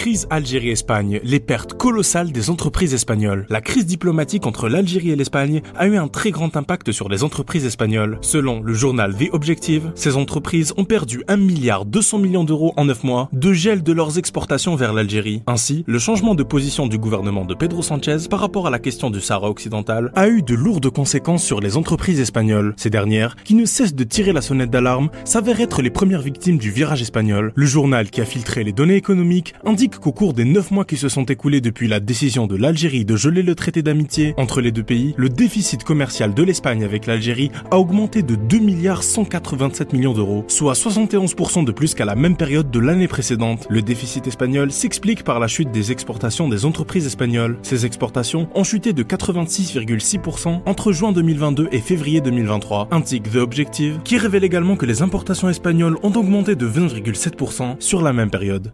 Crise Algérie-Espagne, les pertes colossales des entreprises espagnoles. La crise diplomatique entre l'Algérie et l'Espagne a eu un très grand impact sur les entreprises espagnoles. Selon le journal The Objective, ces entreprises ont perdu 1 milliard 200 millions d'euros en 9 mois de gel de leurs exportations vers l'Algérie. Ainsi, le changement de position du gouvernement de Pedro Sanchez par rapport à la question du Sahara occidental a eu de lourdes conséquences sur les entreprises espagnoles. Ces dernières, qui ne cessent de tirer la sonnette d'alarme, s'avèrent être les premières victimes du virage espagnol. Le journal qui a filtré les données économiques indique qu'au cours des 9 mois qui se sont écoulés depuis la décision de l'Algérie de geler le traité d'amitié entre les deux pays, le déficit commercial de l'Espagne avec l'Algérie a augmenté de 2 milliards 187 millions d'euros, soit 71% de plus qu'à la même période de l'année précédente. Le déficit espagnol s'explique par la chute des exportations des entreprises espagnoles. Ces exportations ont chuté de 86,6% entre juin 2022 et février 2023, indique The Objective, qui révèle également que les importations espagnoles ont augmenté de 20,7% sur la même période.